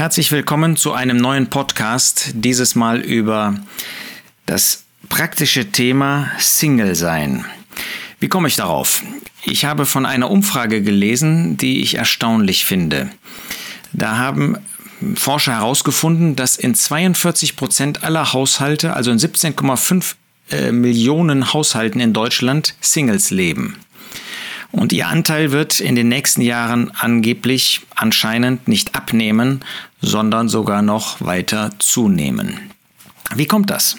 Herzlich willkommen zu einem neuen Podcast, dieses Mal über das praktische Thema Single sein. Wie komme ich darauf? Ich habe von einer Umfrage gelesen, die ich erstaunlich finde. Da haben Forscher herausgefunden, dass in 42 Prozent aller Haushalte, also in 17,5 äh, Millionen Haushalten in Deutschland, Singles leben. Und ihr Anteil wird in den nächsten Jahren angeblich anscheinend nicht abnehmen, sondern sogar noch weiter zunehmen. Wie kommt das?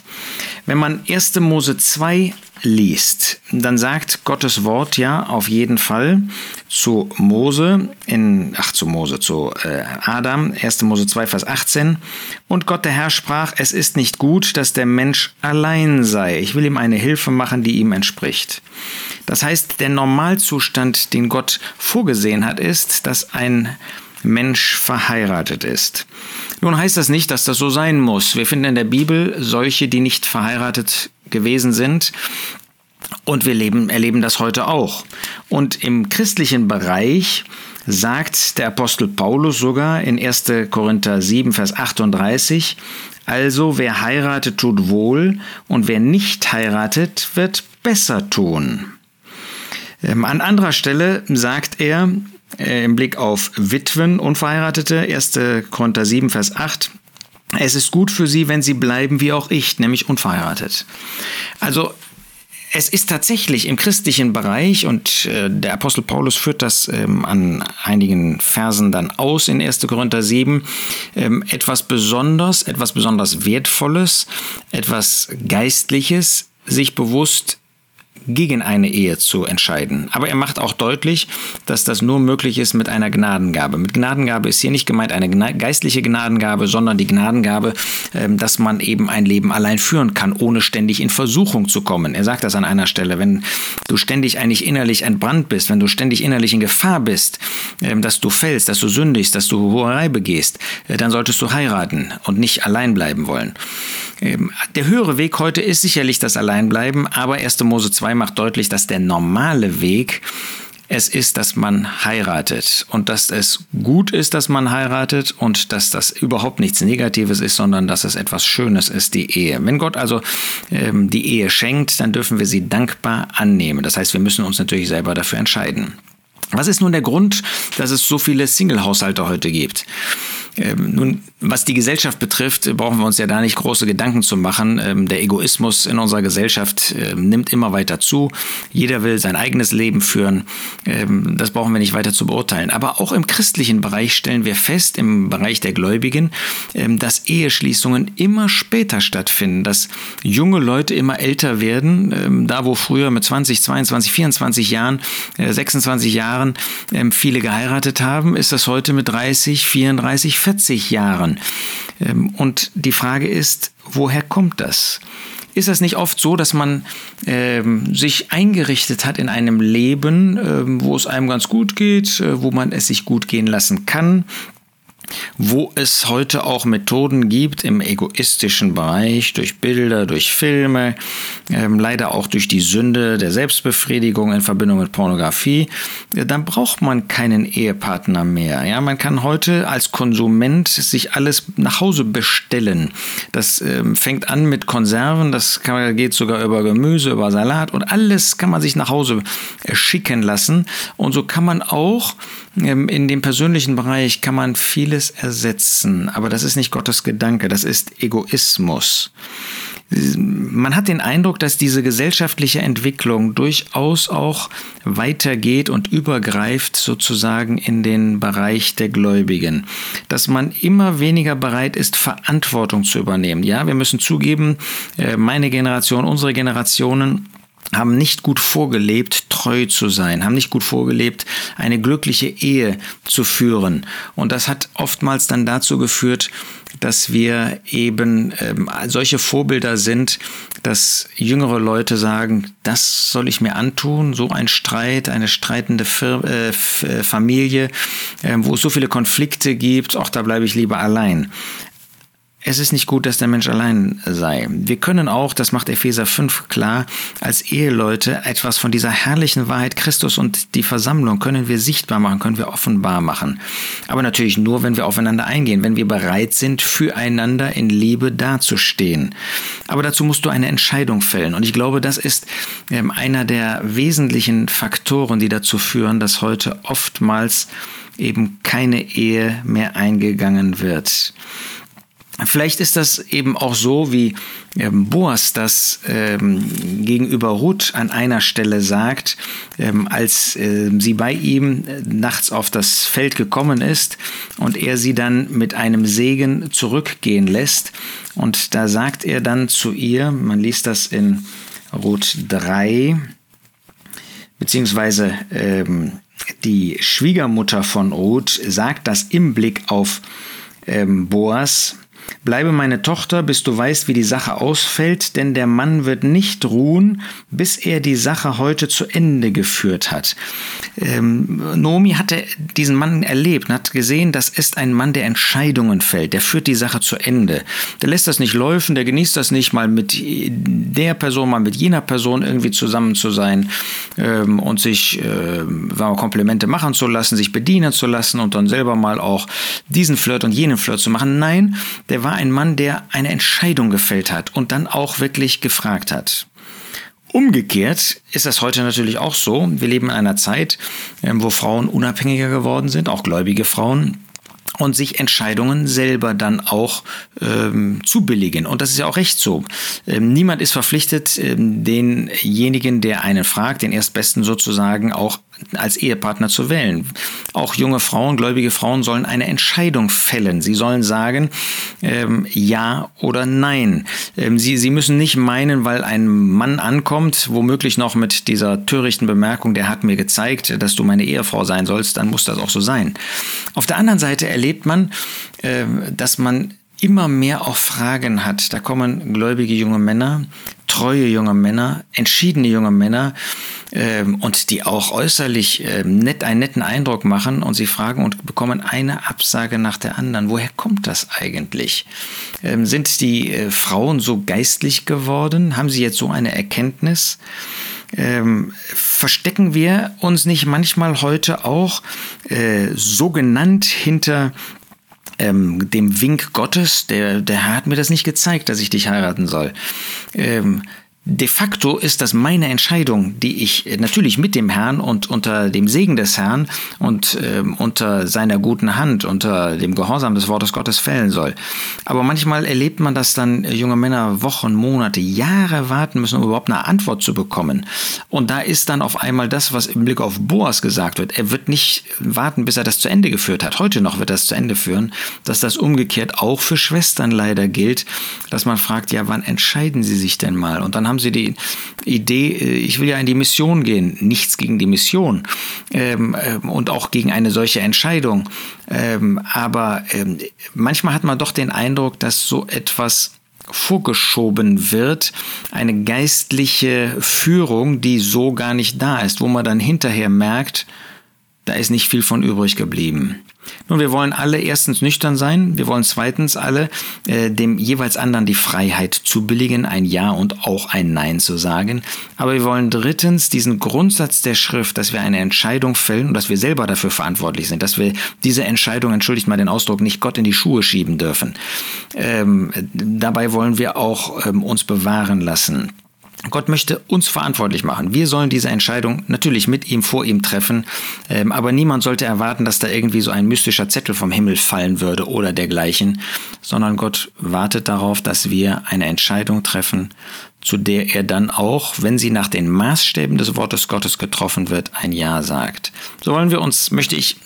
Wenn man 1. Mose 2 liest, dann sagt Gottes Wort ja auf jeden Fall zu Mose, in, ach zu Mose, zu äh, Adam, 1. Mose 2, Vers 18. Und Gott der Herr sprach, es ist nicht gut, dass der Mensch allein sei. Ich will ihm eine Hilfe machen, die ihm entspricht. Das heißt, der Normalzustand, den Gott vorgesehen hat, ist, dass ein Mensch verheiratet ist. Nun heißt das nicht, dass das so sein muss. Wir finden in der Bibel solche, die nicht verheiratet gewesen sind. Und wir leben, erleben das heute auch. Und im christlichen Bereich sagt der Apostel Paulus sogar in 1. Korinther 7, Vers 38, also wer heiratet, tut wohl, und wer nicht heiratet, wird besser tun. Ähm, an anderer Stelle sagt er äh, im Blick auf Witwen, Unverheiratete, 1. Korinther 7, Vers 8, es ist gut für sie, wenn sie bleiben wie auch ich, nämlich unverheiratet. Also es ist tatsächlich im christlichen Bereich, und äh, der Apostel Paulus führt das ähm, an einigen Versen dann aus in 1. Korinther 7, ähm, etwas Besonderes, etwas besonders Wertvolles, etwas Geistliches, sich bewusst gegen eine Ehe zu entscheiden. Aber er macht auch deutlich, dass das nur möglich ist mit einer Gnadengabe. Mit Gnadengabe ist hier nicht gemeint eine geistliche Gnadengabe, sondern die Gnadengabe, dass man eben ein Leben allein führen kann, ohne ständig in Versuchung zu kommen. Er sagt das an einer Stelle, wenn du ständig eigentlich innerlich entbrannt bist, wenn du ständig innerlich in Gefahr bist, ähm, dass du fällst, dass du sündigst, dass du Hoherei begehst, äh, dann solltest du heiraten und nicht allein bleiben wollen. Ähm, der höhere Weg heute ist sicherlich das Alleinbleiben, aber 1. Mose 2 macht deutlich, dass der normale Weg es ist, dass man heiratet und dass es gut ist, dass man heiratet und dass das überhaupt nichts Negatives ist, sondern dass es etwas Schönes ist, die Ehe. Wenn Gott also ähm, die Ehe schenkt, dann dürfen wir sie dankbar annehmen. Das heißt, wir müssen uns natürlich selber dafür entscheiden. Was ist nun der Grund, dass es so viele Single-Haushalte heute gibt? Ähm, nun, was die Gesellschaft betrifft, brauchen wir uns ja da nicht große Gedanken zu machen. Ähm, der Egoismus in unserer Gesellschaft ähm, nimmt immer weiter zu. Jeder will sein eigenes Leben führen. Ähm, das brauchen wir nicht weiter zu beurteilen. Aber auch im christlichen Bereich stellen wir fest, im Bereich der Gläubigen, ähm, dass Eheschließungen immer später stattfinden, dass junge Leute immer älter werden. Ähm, da, wo früher mit 20, 22, 24 Jahren, äh, 26 Jahren viele geheiratet haben, ist das heute mit 30, 34, 40 Jahren. Ähm, und die Frage ist, woher kommt das? Ist das nicht oft so, dass man ähm, sich eingerichtet hat in einem Leben, ähm, wo es einem ganz gut geht, äh, wo man es sich gut gehen lassen kann, wo es heute auch Methoden gibt im egoistischen Bereich, durch Bilder, durch Filme, ähm, leider auch durch die Sünde der Selbstbefriedigung in Verbindung mit Pornografie, ja, dann braucht man keinen Ehepartner mehr. Ja, man kann heute als Konsument sich alles nach Hause bestellen. Das ähm, fängt an mit Konserven, das kann, geht sogar über Gemüse, über Salat und alles kann man sich nach Hause äh, schicken lassen. Und so kann man auch in dem persönlichen Bereich kann man vieles ersetzen, aber das ist nicht Gottes Gedanke, das ist Egoismus. Man hat den Eindruck, dass diese gesellschaftliche Entwicklung durchaus auch weitergeht und übergreift sozusagen in den Bereich der Gläubigen. Dass man immer weniger bereit ist, Verantwortung zu übernehmen. Ja, wir müssen zugeben, äh, meine Generation, unsere Generationen, haben nicht gut vorgelebt, treu zu sein, haben nicht gut vorgelebt, eine glückliche Ehe zu führen. Und das hat oftmals dann dazu geführt, dass wir eben ähm, solche Vorbilder sind, dass jüngere Leute sagen, das soll ich mir antun, so ein Streit, eine streitende Fir äh, äh Familie, äh, wo es so viele Konflikte gibt, auch da bleibe ich lieber allein. Es ist nicht gut, dass der Mensch allein sei. Wir können auch, das macht Epheser 5 klar, als Eheleute etwas von dieser herrlichen Wahrheit Christus und die Versammlung können wir sichtbar machen, können wir offenbar machen. Aber natürlich nur, wenn wir aufeinander eingehen, wenn wir bereit sind, füreinander in Liebe dazustehen. Aber dazu musst du eine Entscheidung fällen. Und ich glaube, das ist ähm, einer der wesentlichen Faktoren, die dazu führen, dass heute oftmals eben keine Ehe mehr eingegangen wird. Vielleicht ist das eben auch so, wie ähm, Boas das ähm, gegenüber Ruth an einer Stelle sagt, ähm, als äh, sie bei ihm äh, nachts auf das Feld gekommen ist und er sie dann mit einem Segen zurückgehen lässt. Und da sagt er dann zu ihr, man liest das in Ruth 3, beziehungsweise ähm, die Schwiegermutter von Ruth sagt das im Blick auf ähm, Boas, Bleibe meine Tochter, bis du weißt, wie die Sache ausfällt, denn der Mann wird nicht ruhen, bis er die Sache heute zu Ende geführt hat. Ähm, Nomi hatte diesen Mann erlebt und hat gesehen, das ist ein Mann, der Entscheidungen fällt, der führt die Sache zu Ende. Der lässt das nicht laufen, der genießt das nicht, mal mit der Person, mal mit jener Person irgendwie zusammen zu sein ähm, und sich äh, Komplimente machen zu lassen, sich bedienen zu lassen und dann selber mal auch diesen Flirt und jenen Flirt zu machen. Nein, der war ein Mann, der eine Entscheidung gefällt hat und dann auch wirklich gefragt hat. Umgekehrt ist das heute natürlich auch so. Wir leben in einer Zeit, ähm, wo Frauen unabhängiger geworden sind, auch gläubige Frauen und sich Entscheidungen selber dann auch ähm, zubilligen. Und das ist ja auch recht so. Ähm, niemand ist verpflichtet, ähm, denjenigen, der einen fragt, den Erstbesten sozusagen auch als Ehepartner zu wählen. Auch junge Frauen, gläubige Frauen sollen eine Entscheidung fällen. Sie sollen sagen ähm, ja oder nein. Ähm, sie, sie müssen nicht meinen, weil ein Mann ankommt, womöglich noch mit dieser törichten Bemerkung, der hat mir gezeigt, dass du meine Ehefrau sein sollst, dann muss das auch so sein. Auf der anderen Seite erlebt man, äh, dass man immer mehr auch Fragen hat. Da kommen gläubige junge Männer, treue junge Männer, entschiedene junge Männer ähm, und die auch äußerlich ähm, nett, einen netten Eindruck machen und sie fragen und bekommen eine Absage nach der anderen. Woher kommt das eigentlich? Ähm, sind die äh, Frauen so geistlich geworden? Haben sie jetzt so eine Erkenntnis? Ähm, verstecken wir uns nicht manchmal heute auch äh, so genannt hinter ähm, dem Wink Gottes, der, der Herr hat mir das nicht gezeigt, dass ich dich heiraten soll. Ähm, De facto ist das meine Entscheidung, die ich natürlich mit dem Herrn und unter dem Segen des Herrn und äh, unter seiner guten Hand, unter dem Gehorsam des Wortes Gottes fällen soll. Aber manchmal erlebt man, dass dann junge Männer Wochen, Monate, Jahre warten müssen, um überhaupt eine Antwort zu bekommen. Und da ist dann auf einmal das, was im Blick auf Boas gesagt wird. Er wird nicht warten, bis er das zu Ende geführt hat. Heute noch wird das zu Ende führen, dass das umgekehrt auch für Schwestern leider gilt, dass man fragt, ja, wann entscheiden sie sich denn mal? Und dann haben sie die Idee, äh, ich will ja in die Mission gehen. Nichts gegen die Mission ähm, ähm, und auch gegen eine solche Entscheidung. Ähm, aber ähm, manchmal hat man doch den Eindruck, dass so etwas vorgeschoben wird, eine geistliche Führung, die so gar nicht da ist, wo man dann hinterher merkt, da ist nicht viel von übrig geblieben. Nun, wir wollen alle erstens nüchtern sein, wir wollen zweitens alle äh, dem jeweils anderen die Freiheit zubilligen, ein Ja und auch ein Nein zu sagen. Aber wir wollen drittens diesen Grundsatz der Schrift, dass wir eine Entscheidung fällen und dass wir selber dafür verantwortlich sind, dass wir diese Entscheidung, entschuldigt mal den Ausdruck, nicht Gott in die Schuhe schieben dürfen. Ähm, dabei wollen wir auch ähm, uns bewahren lassen. Gott möchte uns verantwortlich machen. Wir sollen diese Entscheidung natürlich mit ihm, vor ihm treffen, ähm, aber niemand sollte erwarten, dass da irgendwie so ein mystischer Zettel vom Himmel fallen würde oder dergleichen, sondern Gott wartet darauf, dass wir eine Entscheidung treffen, zu der er dann auch, wenn sie nach den Maßstäben des Wortes Gottes getroffen wird, ein Ja sagt. So wollen wir uns, möchte ich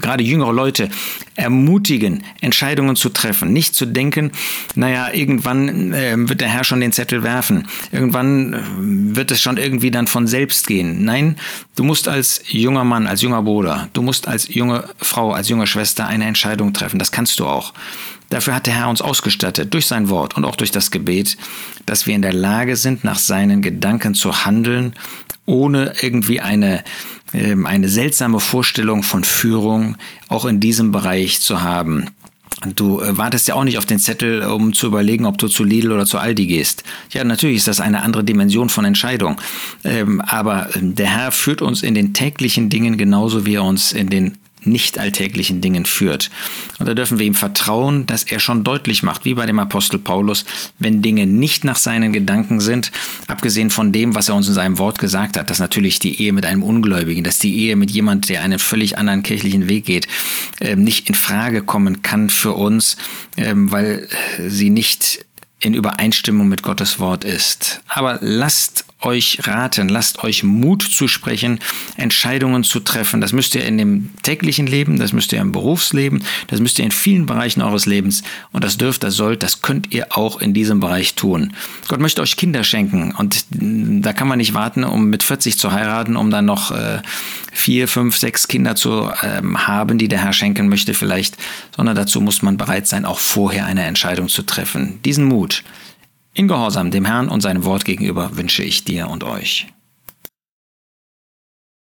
gerade jüngere Leute ermutigen, Entscheidungen zu treffen. Nicht zu denken, naja, irgendwann äh, wird der Herr schon den Zettel werfen. Irgendwann äh, wird es schon irgendwie dann von selbst gehen. Nein, du musst als junger Mann, als junger Bruder, du musst als junge Frau, als junge Schwester eine Entscheidung treffen. Das kannst du auch. Dafür hat der Herr uns ausgestattet, durch sein Wort und auch durch das Gebet, dass wir in der Lage sind, nach seinen Gedanken zu handeln, ohne irgendwie eine, ähm, eine seltsame Vorstellung von Führung auch in diesem Bereich zu haben. Du äh, wartest ja auch nicht auf den Zettel, um zu überlegen, ob du zu Lidl oder zu Aldi gehst. Ja, natürlich ist das eine andere Dimension von Entscheidung. Ähm, aber ähm, der Herr führt uns in den täglichen Dingen genauso wie er uns in den nicht alltäglichen Dingen führt. Und da dürfen wir ihm vertrauen, dass er schon deutlich macht, wie bei dem Apostel Paulus, wenn Dinge nicht nach seinen Gedanken sind, abgesehen von dem, was er uns in seinem Wort gesagt hat, dass natürlich die Ehe mit einem Ungläubigen, dass die Ehe mit jemand, der einen völlig anderen kirchlichen Weg geht, ähm, nicht in Frage kommen kann für uns, ähm, weil sie nicht in Übereinstimmung mit Gottes Wort ist. Aber lasst euch raten, lasst euch Mut zusprechen, Entscheidungen zu treffen. Das müsst ihr in dem täglichen Leben, das müsst ihr im Berufsleben, das müsst ihr in vielen Bereichen eures Lebens und das dürft, das sollt, das könnt ihr auch in diesem Bereich tun. Gott möchte euch Kinder schenken und da kann man nicht warten, um mit 40 zu heiraten, um dann noch äh, vier, fünf, sechs Kinder zu ähm, haben, die der Herr schenken möchte vielleicht, sondern dazu muss man bereit sein, auch vorher eine Entscheidung zu treffen. Diesen Mut, in Gehorsam dem Herrn und seinem Wort gegenüber wünsche ich dir und euch.